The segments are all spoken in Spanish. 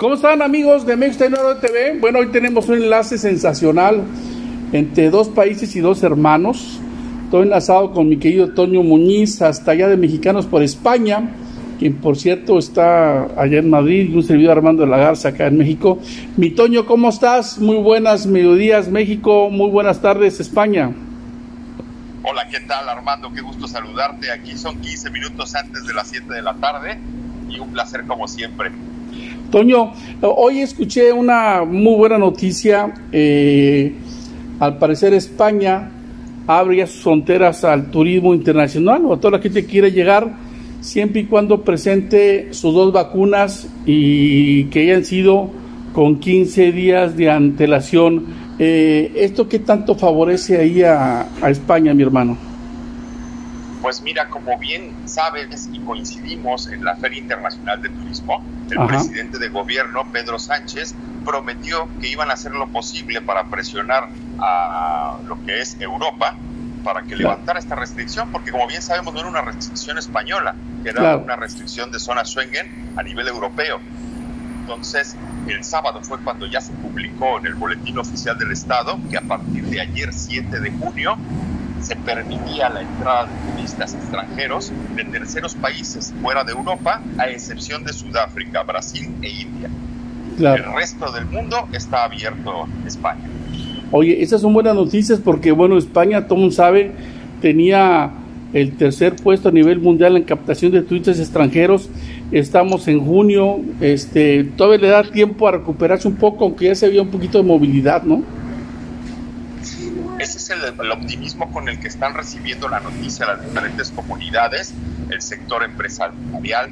¿Cómo están amigos de México TV? Bueno, hoy tenemos un enlace sensacional entre dos países y dos hermanos. Estoy enlazado con mi querido Toño Muñiz, hasta allá de Mexicanos por España, quien por cierto está allá en Madrid, y un servidor Armando de la Garza acá en México. Mi Toño, ¿cómo estás? Muy buenas mediodías México, muy buenas tardes España. Hola, ¿qué tal Armando? Qué gusto saludarte. Aquí son 15 minutos antes de las 7 de la tarde y un placer como siempre. Toño, hoy escuché una muy buena noticia. Eh, al parecer España abre sus fronteras al turismo internacional o a toda la gente que quiere llegar siempre y cuando presente sus dos vacunas y que hayan sido con 15 días de antelación. Eh, ¿Esto qué tanto favorece ahí a España, mi hermano? Pues mira, como bien sabes y coincidimos en la Feria Internacional de Turismo, el presidente de gobierno, Pedro Sánchez, prometió que iban a hacer lo posible para presionar a lo que es Europa para que levantara esta restricción, porque como bien sabemos no era una restricción española, era una restricción de zona Schengen a nivel europeo. Entonces, el sábado fue cuando ya se publicó en el Boletín Oficial del Estado que a partir de ayer 7 de junio se permitía la entrada de turistas extranjeros de terceros países fuera de Europa, a excepción de Sudáfrica, Brasil e India. El resto del mundo está abierto España. Oye, esas son buenas noticias porque, bueno, España, todo mundo sabe, tenía el tercer puesto a nivel mundial en captación de turistas extranjeros. Estamos en junio, este, todavía le da tiempo a recuperarse un poco, aunque ya se había un poquito de movilidad, ¿no? Ese es el, optimismo con el que están recibiendo la noticia las diferentes comunidades, el sector empresarial,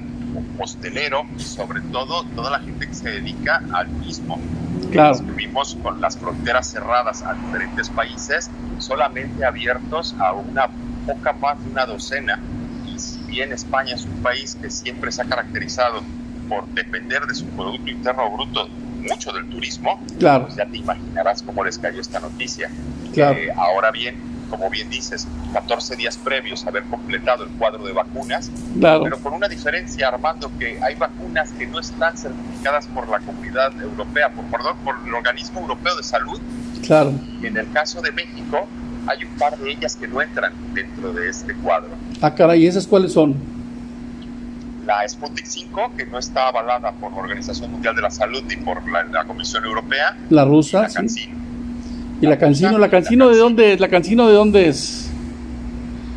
hostelero y sobre todo toda la gente que se dedica al turismo. Claro. Vivimos con las fronteras cerradas a diferentes países, solamente abiertos a una poca más de una docena. Y si bien España es un país que siempre se ha caracterizado por depender de su Producto Interno Bruto mucho del turismo, claro. pues ya te imaginarás cómo les cayó esta noticia. Eh, ahora bien, como bien dices, 14 días previos a haber completado el cuadro de vacunas, pero con una diferencia, Armando, que hay vacunas que no están certificadas por la comunidad europea, por, perdón, por el Organismo Europeo de Salud. Claro. Y en el caso de México, hay un par de ellas que no entran dentro de este cuadro. Ah, caray, ¿y esas cuáles son? La Sputnik 5, que no está avalada por la Organización Mundial de la Salud ni por la, Comisión Europea. La rusa. la ¿Y la Cancino? ¿La Cancino de dónde es? ¿La Cancino de dónde es?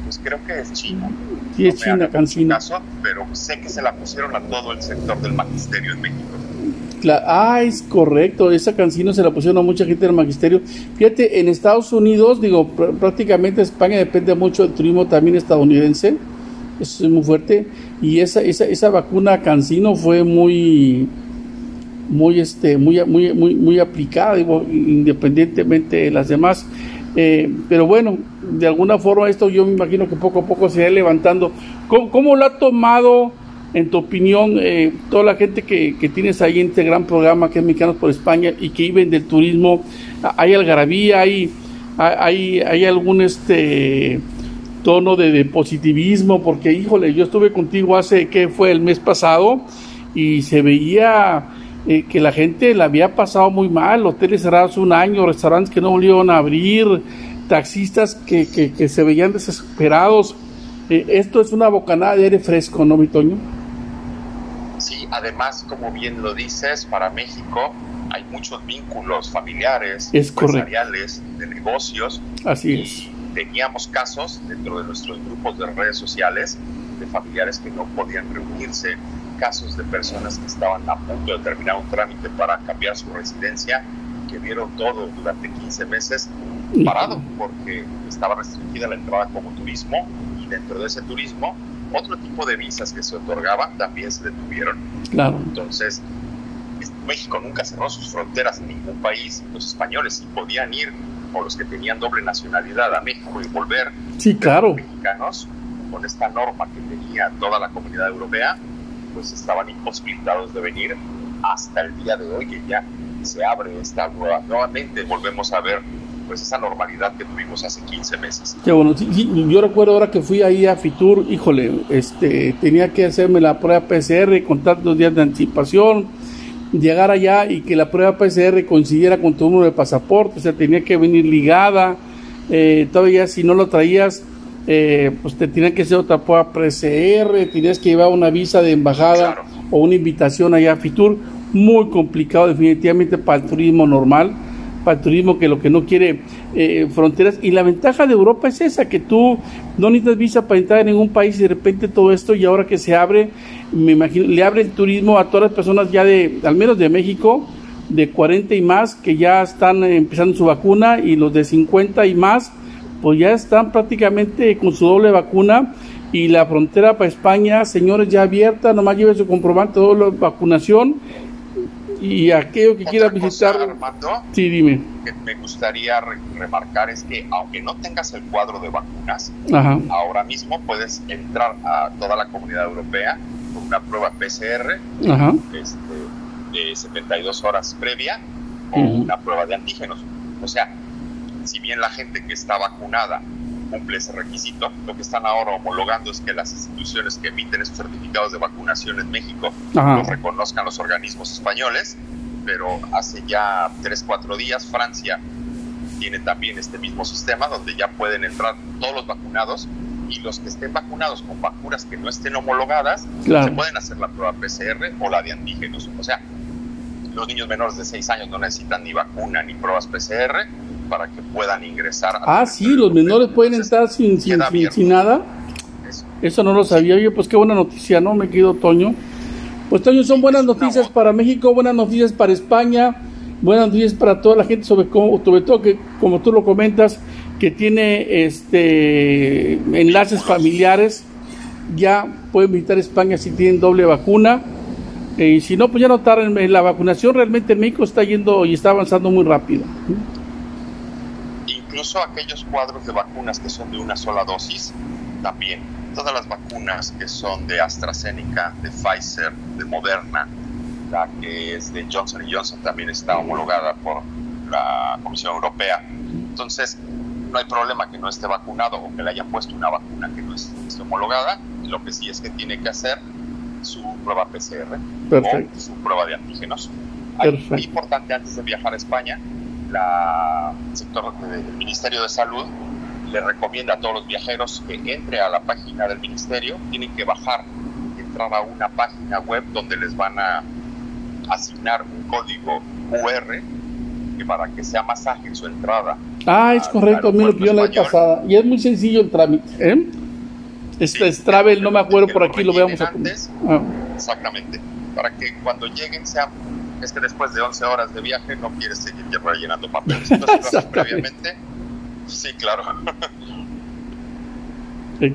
Pues creo que es China. Sí, es China, Cancino. pero sé que se la pusieron a todo el sector del magisterio en México. ah, es correcto, esa cancino se la pusieron a mucha gente del magisterio. Fíjate, en Estados Unidos, digo, prácticamente España depende mucho del turismo también estadounidense, es muy fuerte, y esa, esa, esa vacuna cancino fue muy, muy este muy muy muy muy aplicada independientemente de las demás. Eh, pero bueno de alguna forma esto yo me imagino que poco a poco se va levantando. ¿Cómo, lo ha tomado en tu opinión eh, toda la gente que, que, tienes ahí en este gran programa que es Mexicanos por España y que viven del turismo hay algarabía hay hay, hay algún este tono de, de positivismo porque híjole yo estuve contigo hace que fue el mes pasado y se veía eh, que la gente la había pasado muy mal, hoteles cerrados un año, restaurantes que no volvieron a abrir, taxistas que, que, se veían desesperados. Eh, esto es una bocanada de aire fresco, ¿no, mi Toño? Sí, además, como bien lo dices, para México hay muchos vínculos familiares, empresariales, de negocios. Así es. Teníamos casos dentro de nuestros grupos de redes sociales de familiares que no podían reunirse casos de personas que estaban a punto de terminar un trámite para cambiar su residencia, que vieron todo durante 15 meses parado, porque estaba restringida la entrada como turismo y dentro de ese turismo otro tipo de visas que se otorgaban también se detuvieron. Claro. Entonces, México nunca cerró sus fronteras en ningún país. Los españoles sí podían ir, o los que tenían doble nacionalidad, a México y volver. Sí, claro. Mexicanos, con esta norma que tenía toda la comunidad europea, pues estaban imposibilitados de venir hasta el día de hoy que ya se abre esta nueva, nuevamente volvemos a ver pues esa normalidad que tuvimos hace 15 meses. Qué bueno, yo recuerdo ahora que fui ahí a Fitur, híjole, este, tenía que hacerme la prueba PCR con tantos días de anticipación, llegar allá y que la prueba PCR coincidiera con tu número de pasaporte, o sea, tenía que venir ligada, eh, todavía si no lo traías, eh, pues te tenía que hacer otra prueba PCR, tenías que llevar una visa de embajada o una invitación allá a Fitur, muy complicado definitivamente para el turismo normal para el turismo que lo que no quiere eh, fronteras. Y la ventaja de Europa es esa, que tú no necesitas visa para entrar en ningún país y de repente todo esto y ahora que se abre, me imagino, le abre el turismo a todas las personas ya de, al menos de México, de 40 y más, que ya están empezando su vacuna y los de 50 y más, pues ya están prácticamente con su doble vacuna y la frontera para España, señores, ya abierta, nomás lleve su comprobante de doble vacunación y aquello que quiera visitar. sí, dime. Que me gustaría remarcar es que, aunque no tengas el cuadro de vacunas, ahora mismo puedes entrar a toda la comunidad europea con una prueba PCR este, de 72 horas previa o una prueba de antígenos. O sea, si bien la gente que está vacunada cumple ese requisito. Lo que están ahora homologando es que las instituciones que emiten esos certificados de vacunación en México los reconozcan los organismos españoles, pero hace ya 3, 4 días Francia tiene también este mismo sistema donde ya pueden entrar todos los vacunados y los que estén vacunados con vacunas que no estén homologadas, se pueden hacer la prueba PCR o la de antígenos. O sea, los niños menores de 6 años no necesitan ni vacuna ni pruebas PCR para que puedan ingresar. ah, sí, los menores pueden estar sin, sin, nada. Eso. no lo sabía. Oye, pues qué buena noticia, ¿no? Me quedo Toño. Pues Toño, son buenas noticias para México, buenas noticias para España, buenas noticias para toda la gente, sobre, cómo, sobre todo que, como tú lo comentas, que tiene este enlaces familiares, ya pueden visitar España si tienen doble vacuna. Eh, y si no, pues ya la vacunación realmente en México está yendo y está avanzando muy rápido incluso aquellos cuadros de vacunas que son de una sola dosis, también. Todas las vacunas que son de AstraZeneca, de Pfizer, de Moderna, la que es de Johnson Johnson también está homologada por la Comisión Europea. Entonces, no hay problema que no esté vacunado o que le hayan puesto una vacuna que no esté homologada. Lo que sí es que tiene que hacer su prueba PCR o su prueba de antígenos. Muy importante antes de viajar a España la sector del Ministerio de Salud le recomienda a todos los viajeros que entre a la página del ministerio, tienen que bajar, entrar a una página web donde les van a asignar un código QR que para que sea más ágil su entrada. Ah, es correcto, mí lo pidió la vez pasada. Y es muy sencillo el trámite. ¿eh? Este es Travel, no me acuerdo por aquí, lo veamos. Antes, ah. Exactamente. Para que cuando lleguen sea es que después de 11 horas de viaje no quieres seguir rellenando papeles. Entonces, previamente, sí, claro.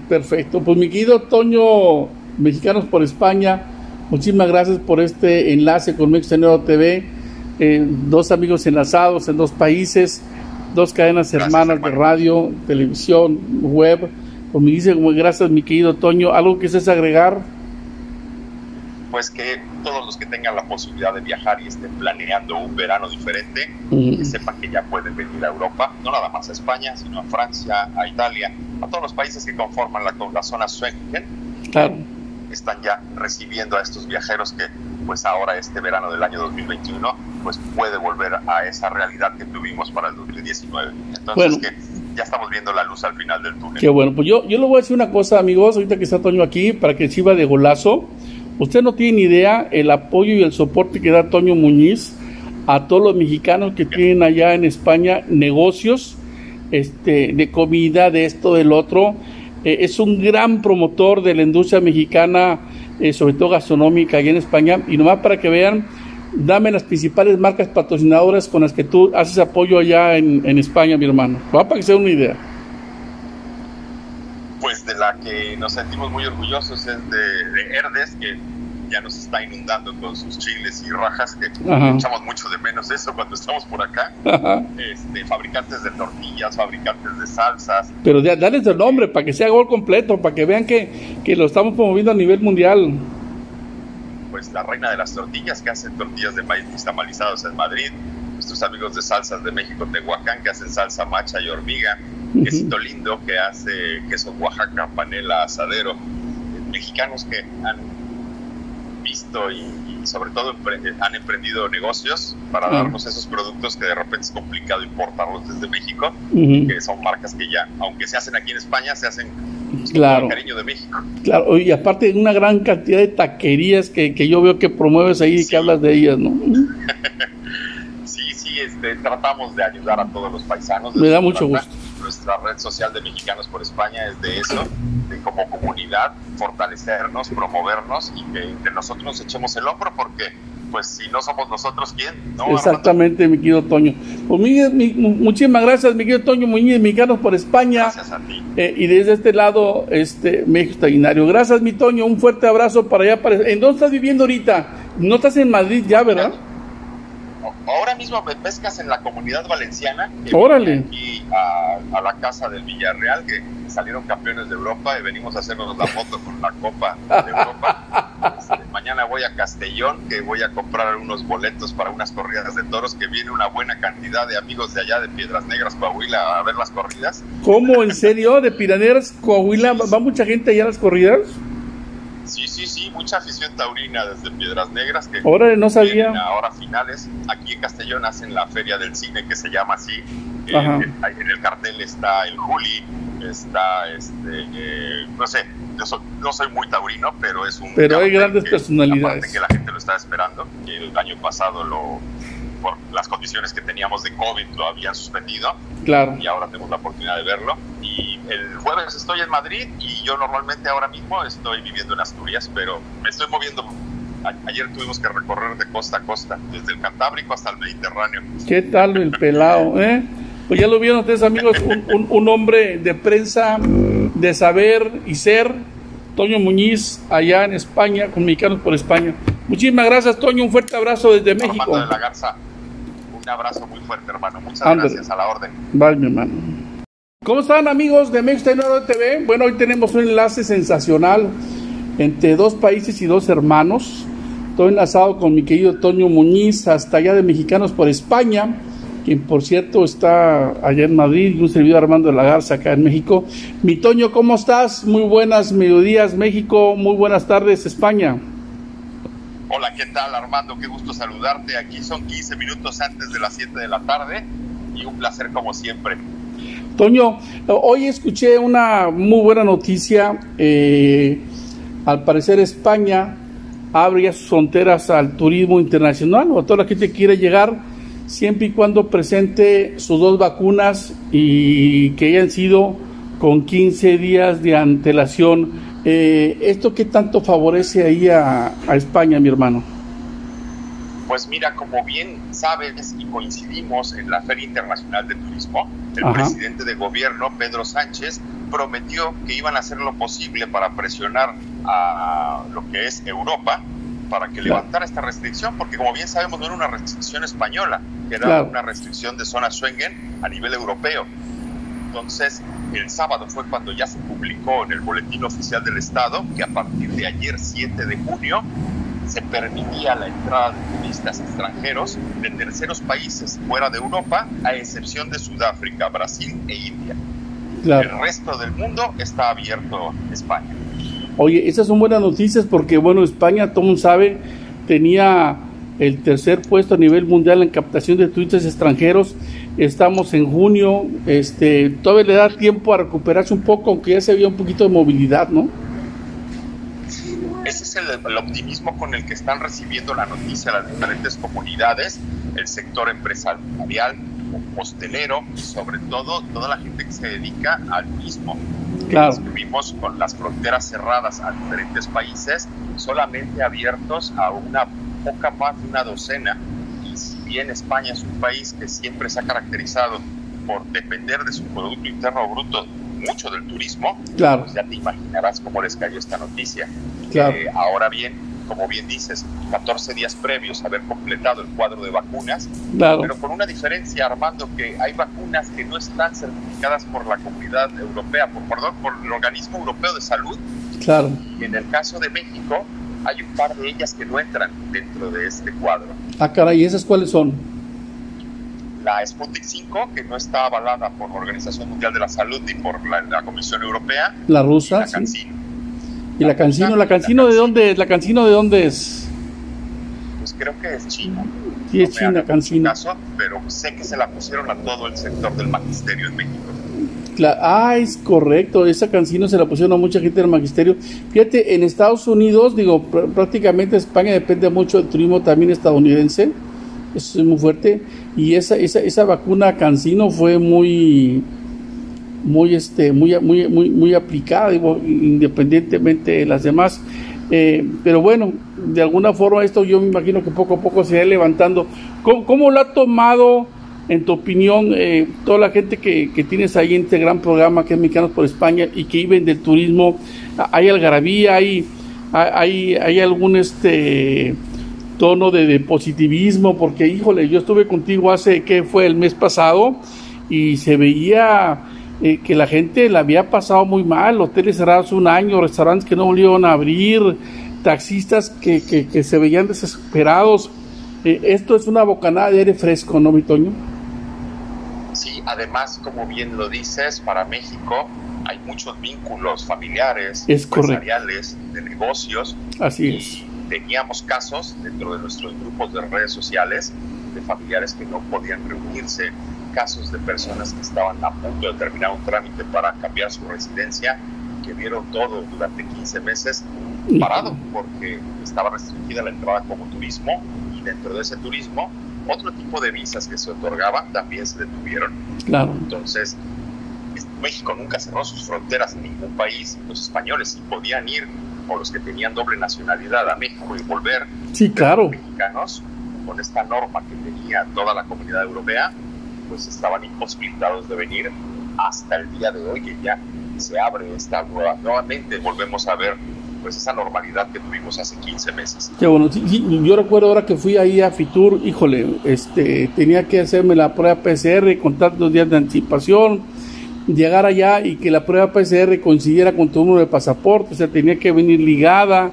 Perfecto. Pues mi querido Toño, Mexicanos por España, muchísimas gracias por este enlace con Mexicanero TV. Eh, dos amigos enlazados en dos países, dos cadenas hermanas de radio, televisión, web. Pues me dice, gracias mi querido Toño. ¿Algo que es agregar? pues que todos los que tengan la posibilidad de viajar y estén planeando un verano diferente, que sepan que ya pueden venir a Europa, no nada más a España, sino a Francia, a Italia, a todos los países que conforman la, la zona Schengen. Claro. Están ya recibiendo a estos viajeros que pues ahora este verano del año 2021 pues puede volver a esa realidad que tuvimos para el 2019. Entonces que ya estamos viendo la luz al final del túnel. Qué bueno, pues yo, yo le voy a decir una cosa amigos, ahorita que está Toño aquí, para que sirva de golazo. Usted no tiene ni idea el apoyo y el soporte que da Toño Muñiz a todos los mexicanos que tienen allá en España negocios este, de comida, de esto, del otro. Eh, es un gran promotor de la industria mexicana, eh, sobre todo gastronómica allá en España. Y nomás para que vean, dame las principales marcas patrocinadoras con las que tú haces apoyo allá en, España, mi hermano. Va para que sea una idea pues de la que nos sentimos muy orgullosos es de, Herdes, que ya nos está inundando con sus chiles y rajas, que echamos mucho de menos eso cuando estamos por acá. Este, fabricantes de tortillas, fabricantes de salsas. Pero dale el nombre para que sea gol completo, para que vean que, que lo estamos promoviendo a nivel mundial. Pues la reina de las tortillas, que hacen tortillas de maíz tamalizados en Madrid. Nuestros amigos de Salsas de México, Tehuacán, que hacen salsa macha y hormiga quesito lindo que hace queso Oaxaca, panela, asadero. Mexicanos que han visto y, sobre todo han emprendido negocios para darnos esos productos que de repente es complicado importarlos desde México, que son marcas que ya, aunque se hacen aquí en España, se hacen claro. con cariño de México. Claro, y aparte una gran cantidad de taquerías que, que yo veo que promueves ahí y que hablas de ellas, ¿no? sí, sí, este, tratamos de ayudar a todos los paisanos. Me da mucho gusto nuestra red social de Mexicanos por España es de eso, de como comunidad fortalecernos, promovernos y que entre nosotros nos echemos el hombro porque pues si no somos nosotros, ¿quién? Exactamente, mi querido Toño. Pues, muchísimas gracias, mi querido Toño Muñiz, Mexicanos por España. Gracias a ti. Eh, y desde este lado, este México Extraordinario. Gracias, mi Toño, un fuerte abrazo para allá. Para... ¿En dónde estás viviendo ahorita? No estás en Madrid ya, ¿verdad? Ahora mismo me pescas en la comunidad valenciana. Órale. Aquí a, la casa del Villarreal, que salieron campeones de Europa y venimos a hacernos la foto con la Copa de Europa. Este, mañana voy a Castellón, que voy a comprar unos boletos para unas corridas de toros, que viene una buena cantidad de amigos de allá de Piedras Negras, Coahuila, a ver las corridas. ¿Cómo? ¿En serio? ¿De Piraneras, Coahuila? ¿Va mucha gente allá a las corridas? Sí, sí, sí, mucha afición taurina desde Piedras Negras que ahora no sabía. Ahora finales. Aquí en Castellón hacen la feria del cine que se llama así. Eh, en, el cartel está el Juli, está este, eh, no sé, yo no soy muy taurino, pero es un. Pero hay grandes personalidades. que la gente lo está esperando. El año pasado lo por las condiciones que teníamos de COVID lo habían suspendido. Claro. Y ahora tenemos la oportunidad de verlo. Y el jueves estoy en Madrid y yo normalmente ahora mismo estoy viviendo en Asturias, pero me estoy moviendo. Ayer tuvimos que recorrer de costa a costa, desde el Cantábrico hasta el Mediterráneo. ¿Qué tal el pelado, eh? Pues ya lo vieron ustedes amigos, un, un hombre de prensa, de saber y ser, Toño Muñiz, allá en España, con Mexicanos por España. Muchísimas gracias, Toño. Un fuerte abrazo desde México. De la Garza. Un abrazo muy fuerte, hermano. Muchas gracias. A la orden. Bye, mi hermano. ¿Cómo están, amigos de México TV? Bueno, hoy tenemos un enlace sensacional entre dos países y dos hermanos. Estoy enlazado con mi querido Toño Muñiz, hasta allá de Mexicanos por España, quien por cierto está allá en Madrid, y un servidor Armando de la Garza acá en México. Mi Toño, ¿cómo estás? Muy buenas mediodías, México. Muy buenas tardes, España. Hola, ¿qué tal Armando? Qué gusto saludarte. Aquí son 15 minutos antes de las 7 de la tarde y un placer como siempre. Toño, hoy escuché una muy buena noticia. Eh, al parecer España abre sus fronteras al turismo internacional o a toda la gente que quiere llegar siempre y cuando presente sus dos vacunas y que hayan sido con 15 días de antelación eh, ¿Esto qué tanto favorece ahí a, España, mi hermano? Pues mira, como bien sabes y coincidimos en la Feria Internacional de Turismo, el presidente de gobierno, Pedro Sánchez, prometió que iban a hacer lo posible para presionar a lo que es Europa para que levantara esta restricción, porque como bien sabemos no era una restricción española, era una restricción de zona Schengen a nivel europeo. Entonces, el sábado fue cuando ya se publicó en el Boletín Oficial del Estado que a partir de ayer 7 de junio se permitía la entrada de turistas extranjeros de terceros países fuera de Europa, a excepción de Sudáfrica, Brasil e India. El resto del mundo está abierto España. Oye, esas son buenas noticias porque, bueno, España, todo mundo sabe, tenía el tercer puesto a nivel mundial en captación de turistas extranjeros. Estamos en junio, este, todavía le da tiempo a recuperarse un poco, aunque ya se había un poquito de movilidad, ¿no? Ese es el, optimismo con el que están recibiendo la noticia las diferentes comunidades, el sector empresarial, hostelero y sobre todo toda la gente que se dedica al turismo. Claro. Vivimos con las fronteras cerradas a diferentes países, solamente abiertos a una poca más de una docena. Si bien España es un país que siempre se ha caracterizado por depender de su Producto Interno Bruto mucho del turismo, claro. pues ya te imaginarás cómo les cayó esta noticia. Claro. Eh, ahora bien, como bien dices, 14 días previos a haber completado el cuadro de vacunas, claro. pero con una diferencia, Armando, que hay vacunas que no están certificadas por la comunidad europea, por, perdón, por el Organismo Europeo de Salud. Claro. Y en el caso de México, hay un par de ellas que no entran dentro de este cuadro. Ah, caray, ¿y esas cuáles son? La Sputnik 5, que no está avalada por la Organización Mundial de la Salud ni por la, Comisión Europea. La rusa, y la Cancino. ¿Y la, Cancino? ¿La Cancino de dónde es? ¿La Cancino de dónde es? creo que es China. Sí, es China, Cancino. pero sé que se la pusieron a todo el sector del magisterio en México. Ah, es correcto, esa Cancino se la pusieron a mucha gente del magisterio. Fíjate, en Estados Unidos, digo, prácticamente España depende mucho del turismo también estadounidense, eso es muy fuerte, y esa, esa, esa vacuna Cancino fue muy, muy, este, muy, muy, muy, muy aplicada, digo, independientemente de las demás. Eh, pero bueno, de alguna forma esto yo me imagino que poco a poco se va levantando. ¿Cómo, lo ha tomado, en tu opinión, eh, toda la gente que, que, tienes ahí en este gran programa que es Mexicanos por España y que viven del turismo? ¿Hay algarabía? ¿Hay, hay, hay algún este tono de, positivismo? Porque, híjole, yo estuve contigo hace, que fue el mes pasado? Y se veía eh, que la gente la había pasado muy mal, hoteles cerrados un año, restaurantes que no volvieron a abrir, taxistas que, que, se veían desesperados. Eh, esto es una bocanada de aire fresco, ¿no, mi Toño? Además, como bien lo dices, para México hay muchos vínculos familiares, empresariales, de negocios. Así es. Teníamos casos dentro de nuestros grupos de redes sociales de familiares que no podían reunirse casos de personas que estaban a punto de terminar un trámite para cambiar su residencia, que vieron todo durante 15 meses parado, porque estaba restringida la entrada como turismo y dentro de ese turismo otro tipo de visas que se otorgaban también se detuvieron. Claro. Entonces, México nunca cerró sus fronteras en ningún país. Los españoles sí podían ir, o los que tenían doble nacionalidad, a México y volver. Sí, claro. Los mexicanos, con esta norma que tenía toda la comunidad europea, pues estaban imposibilitados de venir hasta el día de hoy que ya se abre esta nueva. Nuevamente volvemos a ver pues esa normalidad que tuvimos hace 15 meses. Qué bueno, yo recuerdo ahora que fui ahí a Fitur, híjole, este, tenía que hacerme la prueba PCR con tantos días de anticipación, llegar allá y que la prueba PCR coincidiera con tu número de pasaporte, o sea, tenía que venir ligada,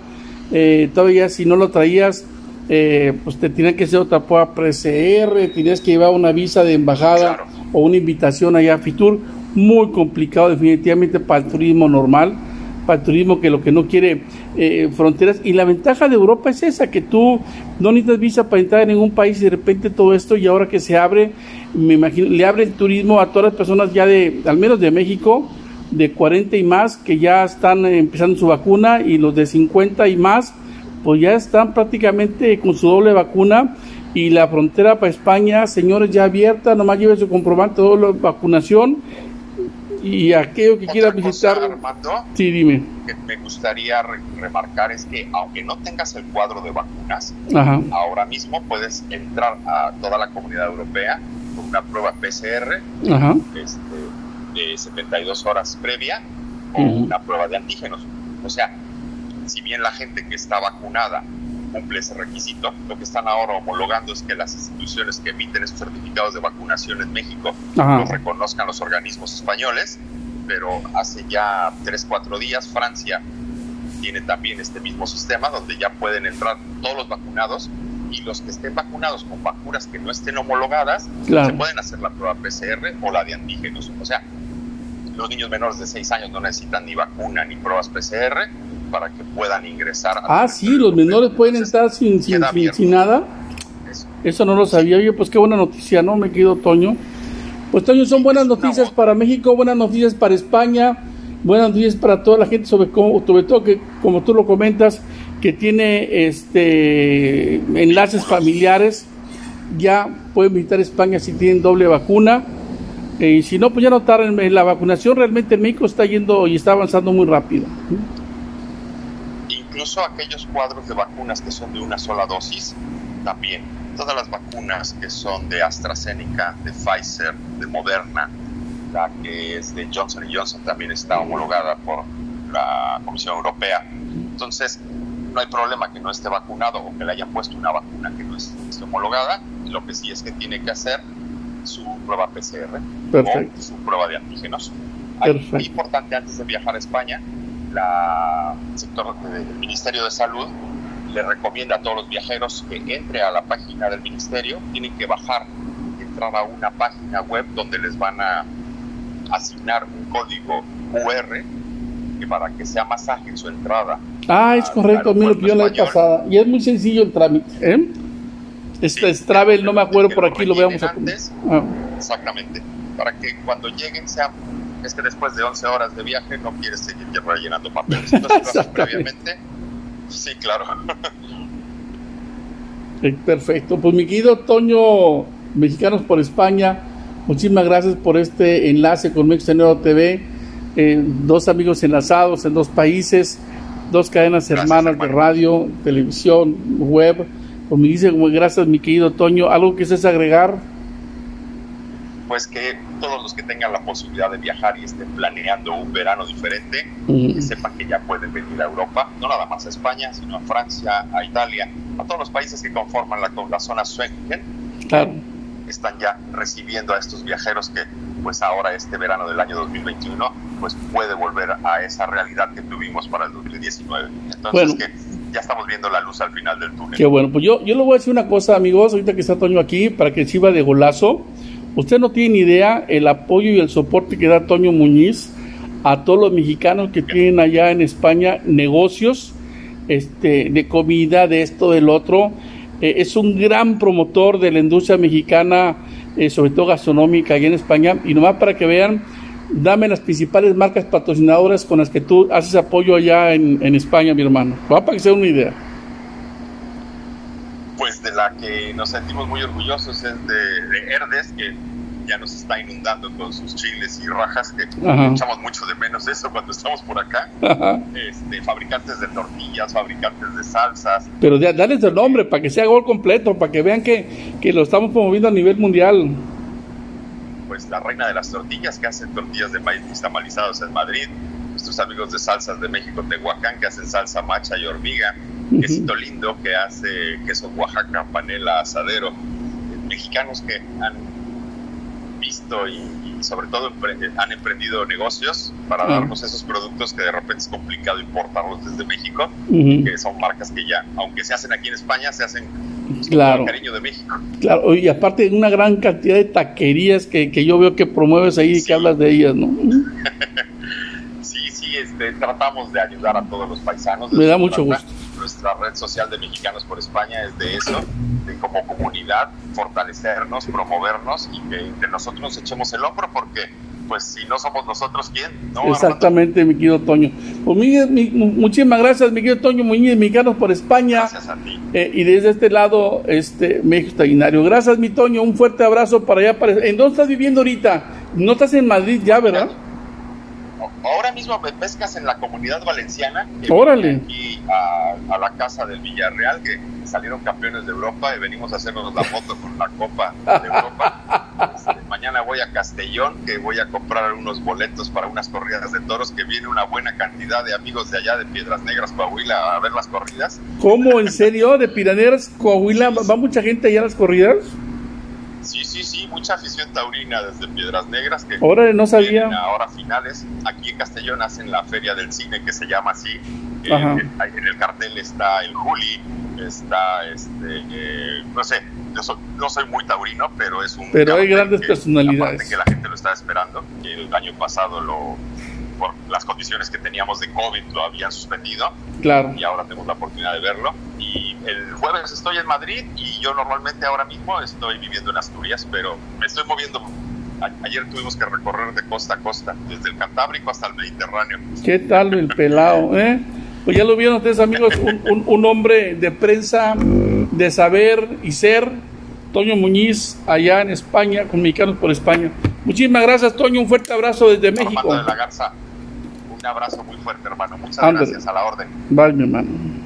eh, todavía si no lo traías eh, pues te tienen que hacer otra prueba PCR, tienes que llevar una visa de embajada o una invitación allá a Fitur, muy complicado definitivamente para el turismo normal, para el turismo que lo que no quiere eh, fronteras. Y la ventaja de Europa es esa, que tú no necesitas visa para entrar en ningún país y de repente todo esto y ahora que se abre, me imagino, le abre el turismo a todas las personas ya de, al menos de México, de 40 y más, que ya están empezando su vacuna y los de 50 y más pues ya están prácticamente con su doble vacuna y la frontera para España, señores, ya abierta, nomás lleve su comprobante de vacunación y aquello que quiera visitar. sí, dime. Que me gustaría remarcar es que aunque no tengas el cuadro de vacunas, ahora mismo puedes entrar a toda la comunidad europea con una prueba PCR este, de 72 horas previa o una prueba de antígenos. O sea, si bien la gente que está vacunada cumple ese requisito, lo que están ahora homologando es que las instituciones que emiten esos certificados de vacunación en México los reconozcan los organismos españoles, pero hace ya 3, 4 días Francia tiene también este mismo sistema donde ya pueden entrar todos los vacunados y los que estén vacunados con vacunas que no estén homologadas, se pueden hacer la prueba PCR o la de antígenos. O sea, los niños menores de 6 años no necesitan ni vacuna ni pruebas PCR, para que puedan ingresar. ah, sí, los menores pueden estar sin, sin, nada. Eso. no lo sabía. Oye, pues qué buena noticia, ¿no? Me quedo Toño. Pues Toño, son buenas noticias para México, buenas noticias para España, buenas noticias para toda la gente, sobre, cómo, sobre todo que, como tú lo comentas, que tiene este enlaces familiares, ya pueden visitar España si tienen doble vacuna. Eh, y si no, pues ya notaron, la vacunación realmente en México está yendo y está avanzando muy rápido incluso aquellos cuadros de vacunas que son de una sola dosis, también. Todas las vacunas que son de AstraZeneca, de Pfizer, de Moderna, la que es de Johnson Johnson también está homologada por la Comisión Europea. Entonces, no hay problema que no esté vacunado o que le hayan puesto una vacuna que no esté homologada. Lo que sí es que tiene que hacer su prueba PCR o su prueba de antígenos. Muy importante antes de viajar a España la sector del Ministerio de Salud le recomienda a todos los viajeros que entre a la página del ministerio, tienen que bajar, entrar a una página web donde les van a asignar un código QR que para que sea más ágil su entrada. Ah, es correcto, mí lo pidió la vez pasada. Y es muy sencillo el trámite. ¿eh? Este Travel, no me acuerdo por aquí, lo veamos. Ah. Exactamente. Para que cuando lleguen sea es que después de 11 horas de viaje no quieres seguir rellenando papeles. Entonces, previamente, sí, claro. Perfecto. Pues mi querido Toño, Mexicanos por España, muchísimas gracias por este enlace con Mexicano TV. Eh, dos amigos enlazados en dos países, dos cadenas hermanas de radio, televisión, web. Pues me dice, gracias mi querido Toño. ¿Algo que es agregar? Pues que todos los que tengan la posibilidad de viajar y estén planeando un verano diferente, que sepan que ya pueden venir a Europa, no nada más a España, sino a Francia, a Italia, a todos los países que conforman la, la zona Schengen. Claro. Están ya recibiendo a estos viajeros que, pues ahora este verano del año 2021, pues puede volver a esa realidad que tuvimos para el 2019. Entonces, que ya estamos viendo la luz al final del túnel. Qué bueno, pues yo, yo le voy a decir una cosa, amigos, ahorita que está Toño aquí, para que sirva de golazo. Usted no tiene idea el apoyo y el soporte que da Toño Muñiz a todos los mexicanos que tienen allá en España negocios este, de comida, de esto, del otro. Eh, es un gran promotor de la industria mexicana, eh, sobre todo gastronómica, allá en España. Y nomás para que vean, dame las principales marcas patrocinadoras con las que tú haces apoyo allá en, España, mi hermano. Va para que sea una idea. De la que nos sentimos muy orgullosos es de, de Herdes, que ya nos está inundando con sus chiles y rajas, que echamos mucho de menos eso cuando estamos por acá. Este, fabricantes de tortillas, fabricantes de salsas. Pero ya, dales el nombre para que sea gol completo, para que vean que, que lo estamos promoviendo a nivel mundial. Pues la reina de las tortillas, que hacen tortillas de maíz nixtamalizados en Madrid. Nuestros amigos de Salsas de México, Tehuacán, que hacen salsa macha y hormiga. Quesito lindo, que hace queso Oaxaca, panela, asadero. Mexicanos que han visto y, sobre todo han emprendido negocios para darnos esos productos que de repente es complicado importarlos desde México, que son marcas que ya, aunque se hacen aquí en España, se hacen claro. con cariño de México. Claro, y aparte una gran cantidad de taquerías que, que yo veo que promueves ahí y que hablas de ellas, ¿no? sí, sí, este, tratamos de ayudar a todos los paisanos. Me da mucho gusto nuestra red social de Mexicanos por España es de eso, de como comunidad fortalecernos, promovernos y que entre nosotros nos echemos el hombro porque pues si no somos nosotros, ¿quién? Exactamente, mi querido Toño. Pues, muchísimas gracias, mi querido Toño Muñiz, Mexicanos por España. Gracias a ti. Eh, y desde este lado, este México Extraordinario. Gracias, mi Toño, un fuerte abrazo para allá. Para... ¿En dónde estás viviendo ahorita? No estás en Madrid ya, ¿verdad? Ahora mismo me pescas en la comunidad valenciana. Órale. Aquí a, la casa del Villarreal, que salieron campeones de Europa y venimos a hacernos la foto con la Copa de Europa. Este, mañana voy a Castellón, que voy a comprar unos boletos para unas corridas de toros, que viene una buena cantidad de amigos de allá de Piedras Negras, Coahuila, a ver las corridas. ¿Cómo? ¿En serio? ¿De Piedras Coahuila? ¿Va mucha gente allá a las corridas? Sí, sí, sí, mucha afición taurina desde Piedras Negras que ahora no sabía. Ahora finales. Aquí en Castellón hacen la feria del cine que se llama así. Eh, en, el cartel está el Juli, está este, eh, no sé, yo no soy muy taurino, pero es un. Pero hay grandes personalidades. que la gente lo está esperando. El año pasado lo por las condiciones que teníamos de COVID lo habían suspendido. Claro. Y ahora tenemos la oportunidad de verlo. El jueves estoy en Madrid y yo normalmente ahora mismo estoy viviendo en Asturias, pero me estoy moviendo. ayer tuvimos que recorrer de costa a costa, desde el Cantábrico hasta el Mediterráneo. ¿Qué tal el pelado, eh? Pues ya lo vieron ustedes amigos, un, un hombre de prensa, de saber y ser, Toño Muñiz, allá en España, con Mexicanos por España. Muchísimas gracias, Toño. Un fuerte abrazo desde México. de la Garza. Un abrazo muy fuerte, hermano. Muchas gracias a la orden. Bye, mi hermano.